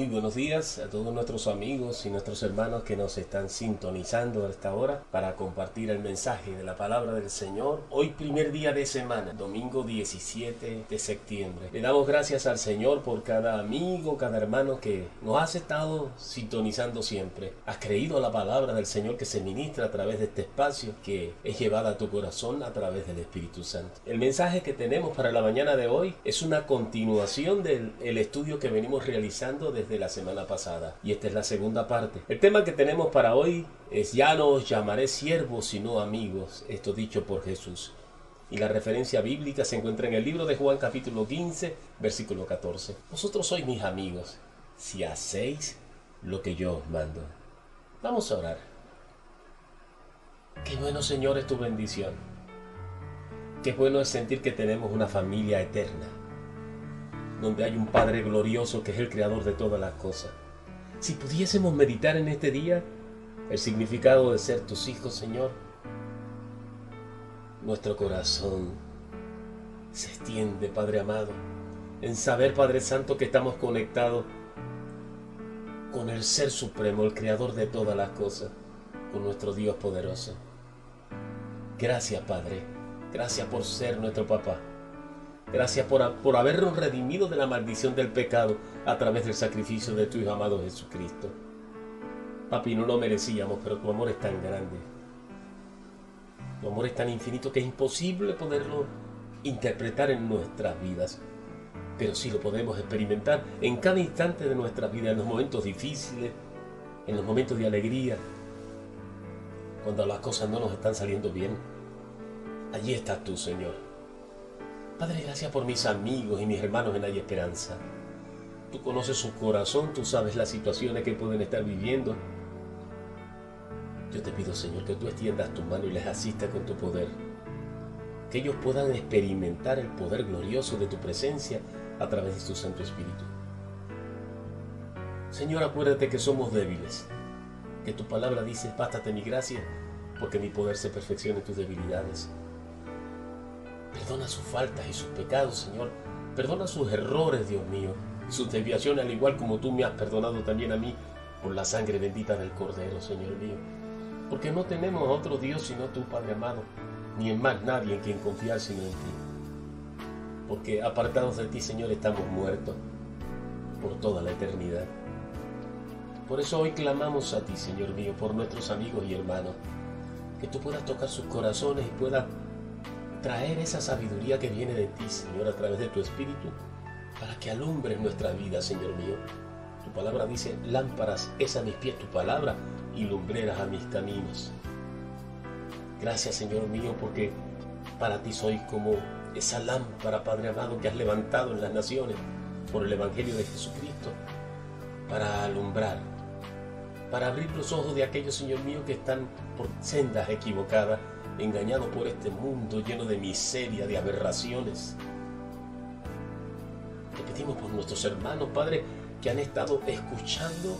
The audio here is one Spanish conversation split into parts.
Muy buenos días a todos nuestros amigos y nuestros hermanos que nos están sintonizando a esta hora para compartir el mensaje de la palabra del Señor. Hoy primer día de semana, domingo 17 de septiembre. Le damos gracias al Señor por cada amigo, cada hermano que nos ha estado sintonizando siempre. Has creído a la palabra del Señor que se ministra a través de este espacio que es llevada a tu corazón a través del Espíritu Santo. El mensaje que tenemos para la mañana de hoy es una continuación del estudio que venimos realizando desde la semana pasada. Y esta es la segunda parte. El tema que tenemos para hoy es ya no os llamaré siervos sino amigos, esto dicho por Jesús. Y la referencia bíblica se encuentra en el libro de Juan capítulo 15, versículo 14. Vosotros sois mis amigos si hacéis lo que yo os mando. Vamos a orar. Qué bueno Señor es tu bendición. Qué bueno es sentir que tenemos una familia eterna donde hay un Padre glorioso que es el creador de todas las cosas. Si pudiésemos meditar en este día el significado de ser tus hijos, Señor, nuestro corazón se extiende, Padre amado, en saber, Padre Santo, que estamos conectados con el Ser Supremo, el Creador de todas las cosas, con nuestro Dios poderoso. Gracias, Padre. Gracias por ser nuestro papá. Gracias por, por habernos redimido de la maldición del pecado a través del sacrificio de tu Hijo amado Jesucristo. Papi, no lo merecíamos, pero tu amor es tan grande. Tu amor es tan infinito que es imposible poderlo interpretar en nuestras vidas. Pero sí lo podemos experimentar en cada instante de nuestra vida, en los momentos difíciles, en los momentos de alegría, cuando las cosas no nos están saliendo bien. Allí estás tú, Señor Padre, gracias por mis amigos y mis hermanos en Hay Esperanza. Tú conoces su corazón, tú sabes las situaciones que pueden estar viviendo. Yo te pido, Señor, que tú extiendas tu mano y les asistas con tu poder. Que ellos puedan experimentar el poder glorioso de tu presencia a través de tu Santo Espíritu. Señor, acuérdate que somos débiles. Que tu palabra dice, bástate mi gracia, porque mi poder se perfecciona en tus debilidades. Perdona sus faltas y sus pecados, Señor. Perdona sus errores, Dios mío, sus desviaciones, al igual como tú me has perdonado también a mí por la sangre bendita del Cordero, Señor mío. Porque no tenemos a otro Dios sino tu Padre amado, ni en más nadie en quien confiar sino en ti. Porque apartados de ti, Señor, estamos muertos por toda la eternidad. Por eso hoy clamamos a ti, Señor mío, por nuestros amigos y hermanos, que tú puedas tocar sus corazones y puedas traer esa sabiduría que viene de ti, Señor, a través de tu Espíritu, para que alumbre nuestra vida, Señor mío. Tu palabra dice, lámparas es a mis pies tu palabra y lumbreras a mis caminos. Gracias, Señor mío, porque para ti soy como esa lámpara, Padre amado, que has levantado en las naciones por el Evangelio de Jesucristo, para alumbrar, para abrir los ojos de aquellos, Señor mío, que están por sendas equivocadas engañado por este mundo lleno de miseria, de aberraciones. Te pedimos por nuestros hermanos, Padre, que han estado escuchando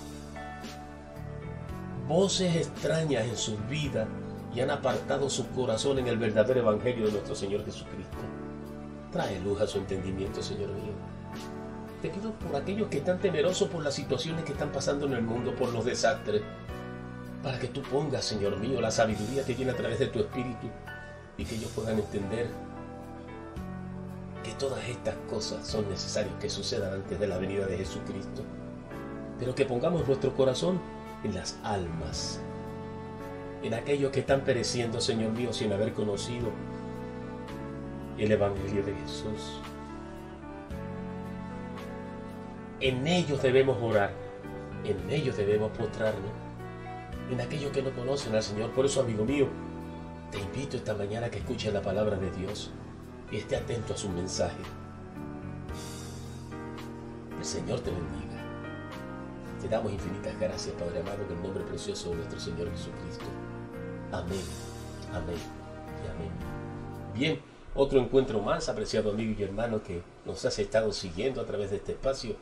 voces extrañas en sus vidas y han apartado su corazón en el verdadero Evangelio de nuestro Señor Jesucristo. Trae luz a su entendimiento, Señor mío. Te pido por aquellos que están temerosos por las situaciones que están pasando en el mundo, por los desastres, para que tú pongas, Señor mío, la sabiduría que viene a través de tu Espíritu y que ellos puedan entender que todas estas cosas son necesarias que sucedan antes de la venida de Jesucristo, pero que pongamos nuestro corazón en las almas, en aquellos que están pereciendo, Señor mío, sin haber conocido el Evangelio de Jesús. En ellos debemos orar, en ellos debemos postrarnos en aquellos que no conocen al Señor. Por eso, amigo mío, te invito esta mañana a que escuches la palabra de Dios y esté atento a su mensaje. El Señor te bendiga. Te damos infinitas gracias, Padre amado, en el nombre precioso de nuestro Señor Jesucristo. Amén, amén y amén. Bien, otro encuentro más, apreciado amigo y hermano que nos has estado siguiendo a través de este espacio.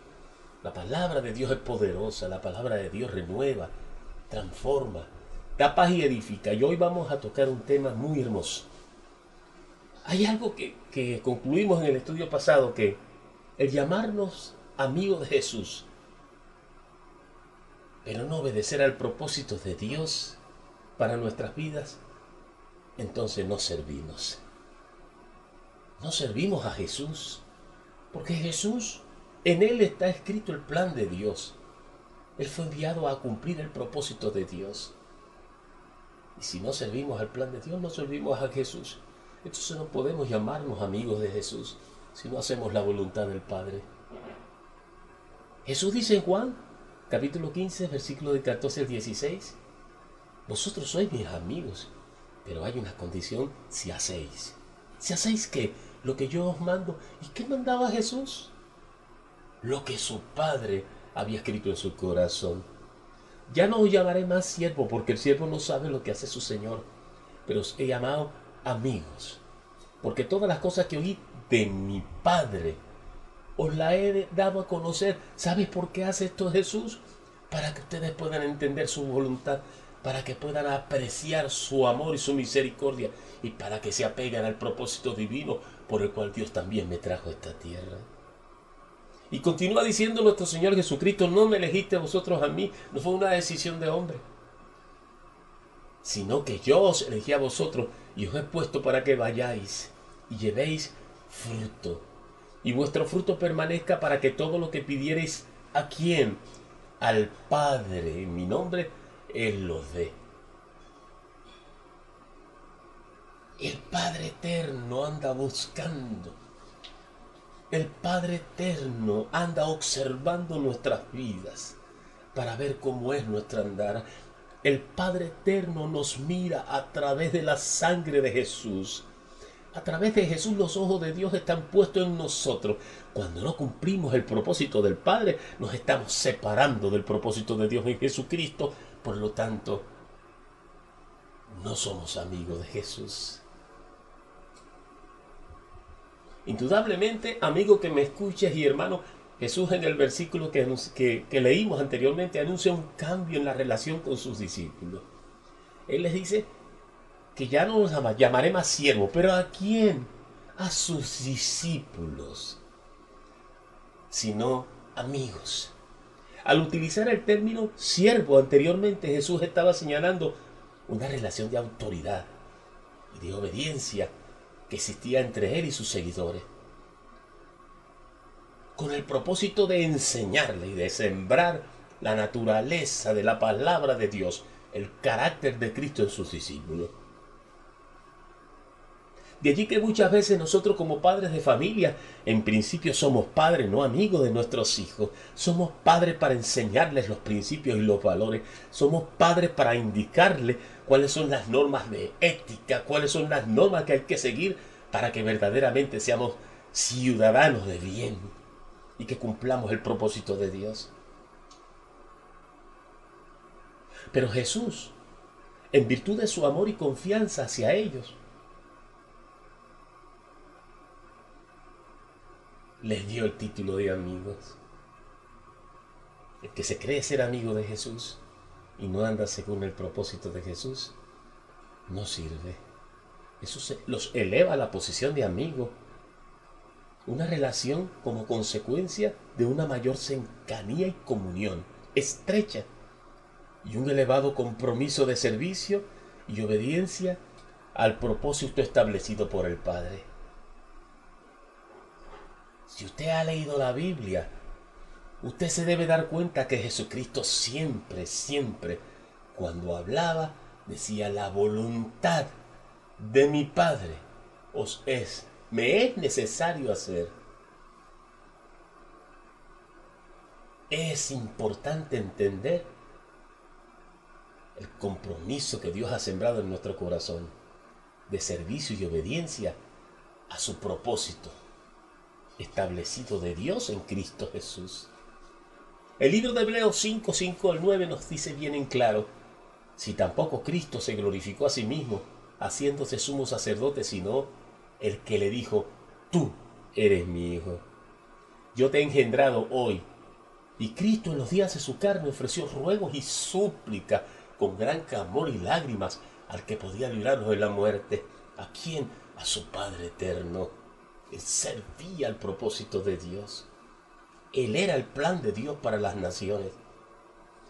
La palabra de Dios es poderosa, la palabra de Dios renueva, transforma, da paz y edifica. Y hoy vamos a tocar un tema muy hermoso. Hay algo que, que concluimos en el estudio pasado, que el llamarnos amigos de Jesús pero no obedecer al propósito de Dios para nuestras vidas, entonces no servimos. No servimos a Jesús, porque Jesús, en Él está escrito el plan de Dios. Él fue enviado a cumplir el propósito de Dios. Y si no servimos al plan de Dios, no servimos a Jesús. Entonces no podemos llamarnos amigos de Jesús si no hacemos la voluntad del Padre. Jesús dice en Juan, capítulo 15, versículo de 14 al 16, vosotros sois mis amigos, pero hay una condición si hacéis. Si hacéis que lo que yo os mando, ¿y qué mandaba Jesús? Lo que su Padre había escrito en su corazón. Ya no os llamaré más siervo, porque el siervo no sabe lo que hace su Señor, pero os he llamado amigos, porque todas las cosas que oí de mi Padre os la he dado a conocer. ¿Sabes por qué hace esto Jesús? Para que ustedes puedan entender su voluntad, para que puedan apreciar su amor y su misericordia, y para que se apeguen al propósito divino por el cual Dios también me trajo a esta tierra. Y continúa diciendo nuestro Señor Jesucristo, no me elegiste vosotros a mí, no fue una decisión de hombre, sino que yo os elegí a vosotros y os he puesto para que vayáis y llevéis fruto. Y vuestro fruto permanezca para que todo lo que pidiereis a quién, al Padre, en mi nombre, Él lo dé. El Padre Eterno anda buscando el Padre Eterno anda observando nuestras vidas para ver cómo es nuestra andar. El Padre Eterno nos mira a través de la sangre de Jesús. A través de Jesús los ojos de Dios están puestos en nosotros. Cuando no cumplimos el propósito del Padre, nos estamos separando del propósito de Dios en Jesucristo. Por lo tanto, no somos amigos de Jesús. Indudablemente, amigo que me escuches y hermano, Jesús en el versículo que, leímos anteriormente anuncia un cambio en la relación con sus discípulos. Él les dice que ya no los llamaré más siervos, pero ¿a quién? A sus discípulos, sino amigos. Al utilizar el término siervo anteriormente, Jesús estaba señalando una relación de autoridad y de obediencia que existía entre él y sus seguidores, con el propósito de enseñarle y de sembrar la naturaleza de la palabra de Dios, el carácter de Cristo en sus discípulos. De allí que muchas veces nosotros como padres de familia, en principio somos padres, no amigos de nuestros hijos. Somos padres para enseñarles los principios y los valores. Somos padres para indicarles cuáles son las normas de ética, cuáles son las normas que hay que seguir para que verdaderamente seamos ciudadanos de bien y que cumplamos el propósito de Dios. Pero Jesús, en virtud de su amor y confianza hacia ellos, les dio el título de amigos. El que se cree ser amigo de Jesús y no anda según el propósito de Jesús, no sirve. Eso los eleva a la posición de amigo. Una relación como consecuencia de una mayor cercanía y comunión estrecha y un elevado compromiso de servicio y obediencia al propósito establecido por el Padre. Si usted ha leído la Biblia, usted se debe dar cuenta que Jesucristo siempre, siempre, cuando hablaba, decía la voluntad de mi Padre os es, me es necesario hacer. Es importante entender el compromiso que Dios ha sembrado en nuestro corazón de servicio y obediencia a su propósito establecido de Dios en Cristo Jesús. El libro de Hebreos 5, 5 al 9 nos dice bien en claro, si tampoco Cristo se glorificó a sí mismo, haciéndose sumo sacerdote, sino el que le dijo, tú eres mi hijo. Yo te he engendrado hoy. Y Cristo en los días de su carne ofreció ruegos y súplica con gran clamor y lágrimas al que podía librarnos de la muerte. ¿A quién? A su Padre eterno. Él servía al propósito de Dios. Él era el plan de Dios para las naciones.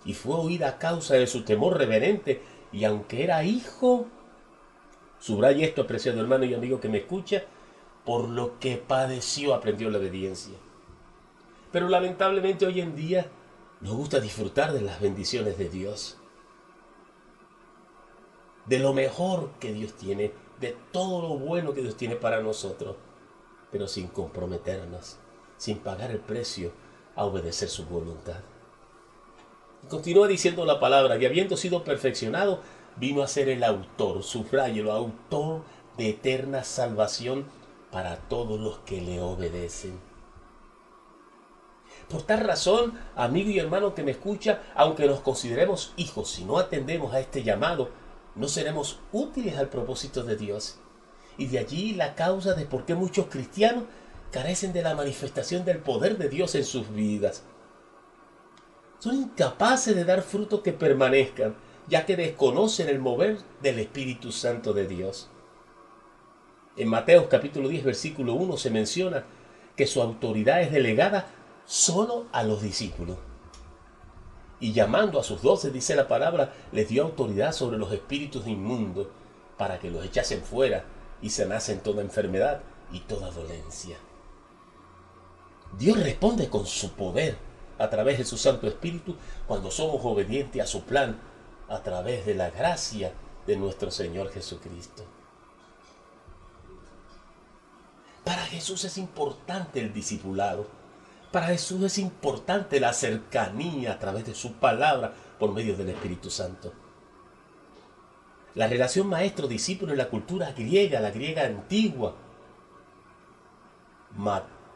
y fue oída a causa de su temor reverente, y aunque era hijo, subraya esto, apreciado hermano y amigo que me escucha, por lo que padeció aprendió la obediencia. Pero lamentablemente hoy en día nos gusta disfrutar de las bendiciones de Dios, de lo mejor que Dios tiene, de todo lo bueno que Dios tiene para nosotros, pero sin comprometernos, sin pagar el precio a obedecer su voluntad. continúa diciendo la palabra, y habiendo sido perfeccionado, vino a ser el autor, subrayo, autor de eterna salvación para todos los que le obedecen. Por tal razón, amigo y hermano que me escucha, aunque nos consideremos hijos, si no atendemos a este llamado, no seremos útiles al propósito de Dios. Y de allí la causa de por qué muchos cristianos carecen de la manifestación del poder de Dios en sus vidas. Son incapaces de dar frutos que permanezcan, ya que desconocen el mover del Espíritu Santo de Dios. En Mateo capítulo 10 versículo 1 se menciona que su autoridad es delegada solo a los discípulos. Y llamando a sus doce, dice la palabra, les dio autoridad sobre los espíritus inmundos para que los echasen fuera y sanasen toda enfermedad y toda dolencia. Dios responde con su poder a través de su Santo Espíritu cuando somos obedientes a su plan a través de la gracia de nuestro Señor Jesucristo. Para Jesús es importante el discipulado. Para Jesús es importante la cercanía a través de su palabra por medio del Espíritu Santo. La relación maestro-discípulo en la cultura griega, la griega antigua,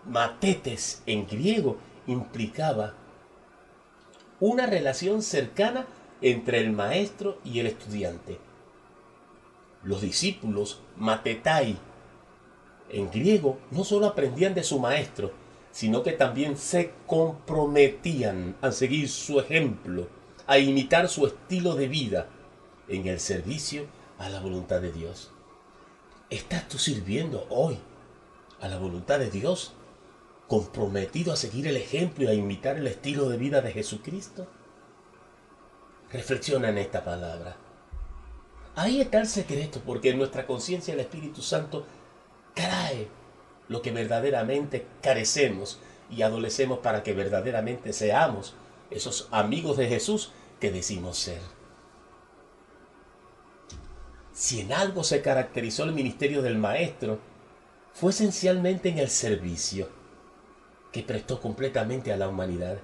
matetes en griego, implicaba una relación cercana entre el maestro y el estudiante. Los discípulos, matetai, en griego, no solo aprendían de su maestro, sino que también se comprometían a seguir su ejemplo, a imitar su estilo de vida en el servicio a la voluntad de Dios. ¿Estás tú sirviendo hoy a la voluntad de Dios? ¿Comprometido a seguir el ejemplo y a imitar el estilo de vida de Jesucristo? Reflexiona en esta palabra. Ahí está el secreto, porque en nuestra conciencia el Espíritu Santo trae lo que verdaderamente carecemos y adolecemos para que verdaderamente seamos esos amigos de Jesús que decimos ser. Si en algo se caracterizó el ministerio del Maestro, fue esencialmente en el servicio que prestó completamente a la humanidad.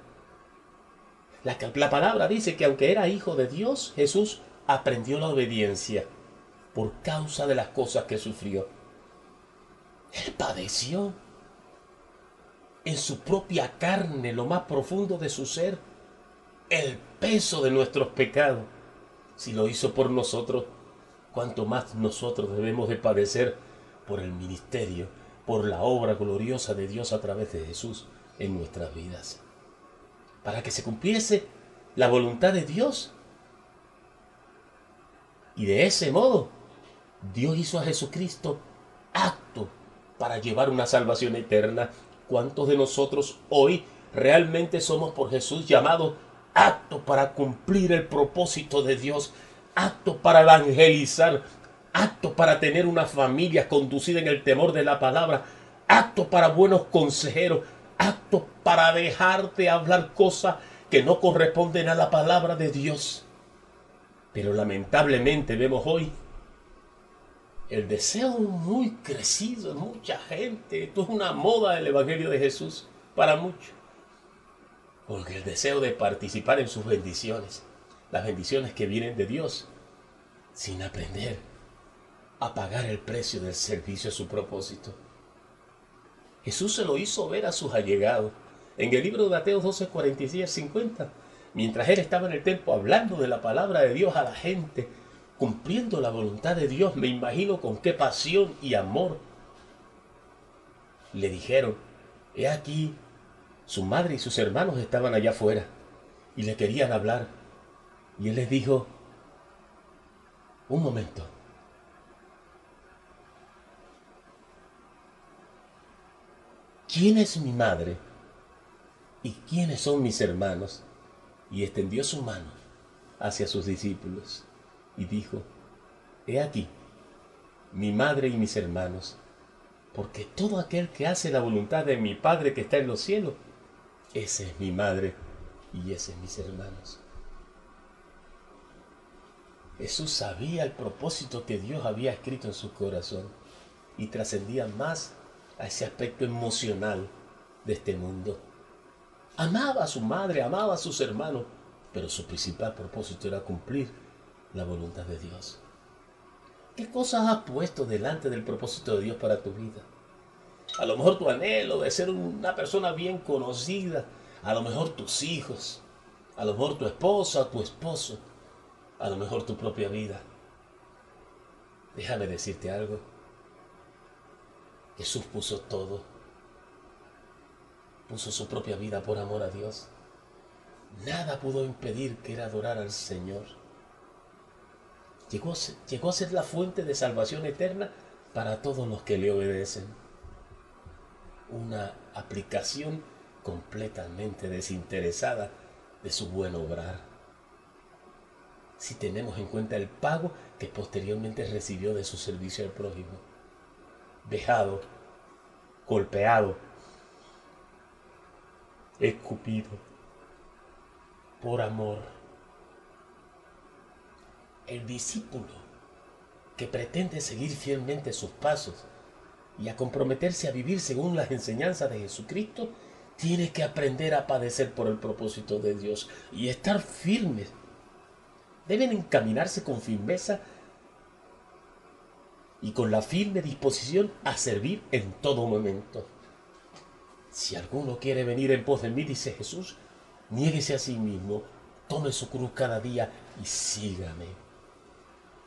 La, palabra dice que aunque era hijo de Dios, Jesús aprendió la obediencia por causa de las cosas que sufrió. Él padeció en su propia carne, lo más profundo de su ser, el peso de nuestros pecados. Si lo hizo por nosotros, cuanto más nosotros debemos de padecer por el ministerio, por la obra gloriosa de Dios a través de Jesús en nuestras vidas para que se cumpliese la voluntad de Dios. Y de ese modo, Dios hizo a Jesucristo acto para llevar una salvación eterna. ¿Cuántos de nosotros hoy realmente somos por Jesús llamados acto para cumplir el propósito de Dios, acto para evangelizar, acto para tener una familia conducida en el temor de la palabra, acto para buenos consejeros, acto para dejarte hablar cosas que no corresponden a la palabra de Dios. Pero lamentablemente vemos hoy el deseo muy crecido en mucha gente. Esto es una moda del Evangelio de Jesús para muchos. Porque el deseo de participar en sus bendiciones, las bendiciones que vienen de Dios, sin aprender a pagar el precio del servicio a su propósito. Jesús se lo hizo ver a sus allegados. En el libro de Mateo 12, 46 50, mientras él estaba en el templo hablando de la palabra de Dios a la gente, cumpliendo la voluntad de Dios, me imagino con qué pasión y amor le dijeron, he aquí, su madre y sus hermanos estaban allá afuera y le querían hablar. Y él les dijo, un momento, ¿quién es mi madre? ¿Y quiénes son mis hermanos? y extendió su mano hacia sus discípulos y dijo, He aquí, mi madre y mis hermanos, porque todo aquel que hace la voluntad de mi Padre que está en los cielos, ese es mi madre y ese es mis hermanos. Jesús sabía el propósito que Dios había escrito en su corazón y trascendía más a ese aspecto emocional de este mundo. Amaba a su madre, amaba a sus hermanos, pero su principal propósito era cumplir la voluntad de Dios. ¿Qué cosas has puesto delante del propósito de Dios para tu vida? A lo mejor tu anhelo de ser una persona bien conocida, a lo mejor tus hijos, a lo mejor tu esposa, tu esposo, a lo mejor tu propia vida. Déjame decirte algo. Jesús puso todo. Puso su propia vida por amor a Dios. Nada pudo impedir que era adorar al Señor. Llegó, a ser la fuente de salvación eterna para todos los que le obedecen. Una aplicación completamente desinteresada de su buen obrar. Si tenemos en cuenta el pago que posteriormente recibió de su servicio al prójimo. Dejado, golpeado, escupido, por amor. El discípulo que pretende seguir fielmente sus pasos y a comprometerse a vivir según las enseñanzas de Jesucristo, tiene que aprender a padecer por el propósito de Dios y estar firmes. Deben encaminarse con firmeza y con la firme disposición a servir en todo momento. Si alguno quiere venir en pos de mí, dice Jesús, niéguese a sí mismo, tome su cruz cada día y sígame.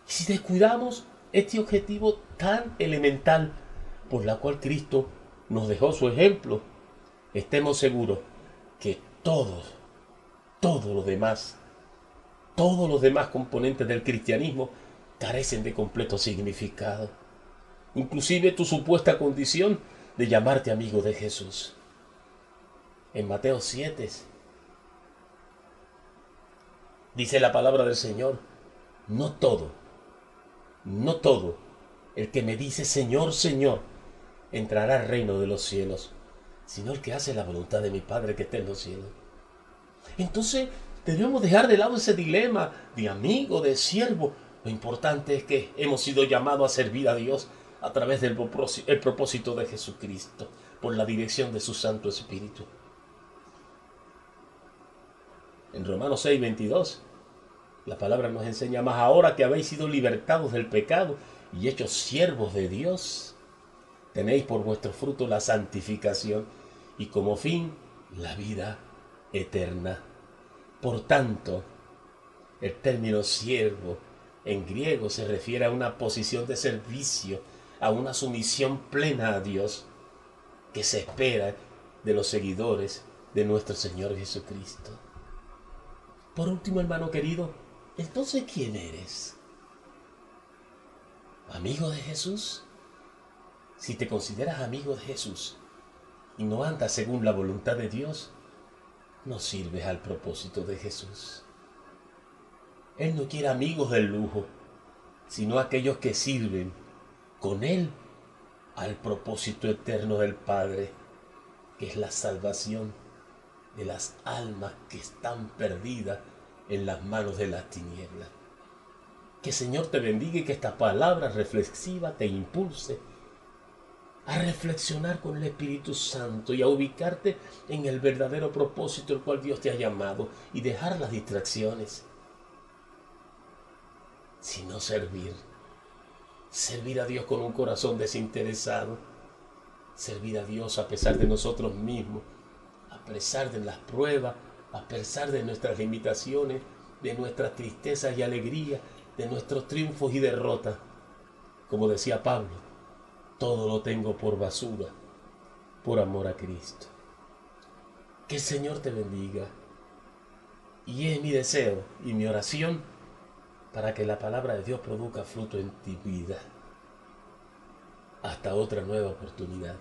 Y si descuidamos este objetivo tan elemental por la cual Cristo nos dejó su ejemplo, estemos seguros que todos, todos los demás, todos los demás componentes del cristianismo carecen de completo significado. Inclusive tu supuesta condición de llamarte amigo de Jesús. En Mateo 7 dice la palabra del Señor, no todo, no todo el que me dice Señor, Señor, entrará al reino de los cielos, sino el que hace la voluntad de mi Padre que está en los cielos. Entonces debemos dejar de lado ese dilema de amigo, de siervo. Lo importante es que hemos sido llamados a servir a Dios a través del propósito de Jesucristo, por la dirección de su Santo Espíritu. En Romanos 6, 22, la palabra nos enseña más ahora que habéis sido libertados del pecado y hechos siervos de Dios. Tenéis por vuestro fruto la santificación y como fin la vida eterna. Por tanto, el término siervo en griego se refiere a una posición de servicio, a una sumisión plena a Dios que se espera de los seguidores de nuestro Señor Jesucristo. Por último, hermano querido, entonces ¿quién eres? ¿Amigo de Jesús? Si te consideras amigo de Jesús y no andas según la voluntad de Dios, no sirves al propósito de Jesús. Él no quiere amigos del lujo, sino aquellos que sirven con Él al propósito eterno del Padre, que es la salvación de las almas que están perdidas en las manos de las tinieblas. Que Señor te bendiga y que esta palabra reflexiva te impulse a reflexionar con el Espíritu Santo y a ubicarte en el verdadero propósito el cual Dios te ha llamado y dejar las distracciones, sino servir. Servir a Dios con un corazón desinteresado. Servir a Dios a pesar de nosotros mismos a pesar de las pruebas, a pesar de nuestras limitaciones, de nuestras tristezas y alegrías, de nuestros triunfos y derrotas. Como decía Pablo, todo lo tengo por basura, por amor a Cristo. Que el Señor te bendiga. Y es mi deseo y mi oración para que la palabra de Dios produzca fruto en ti vida. Hasta otra nueva oportunidad.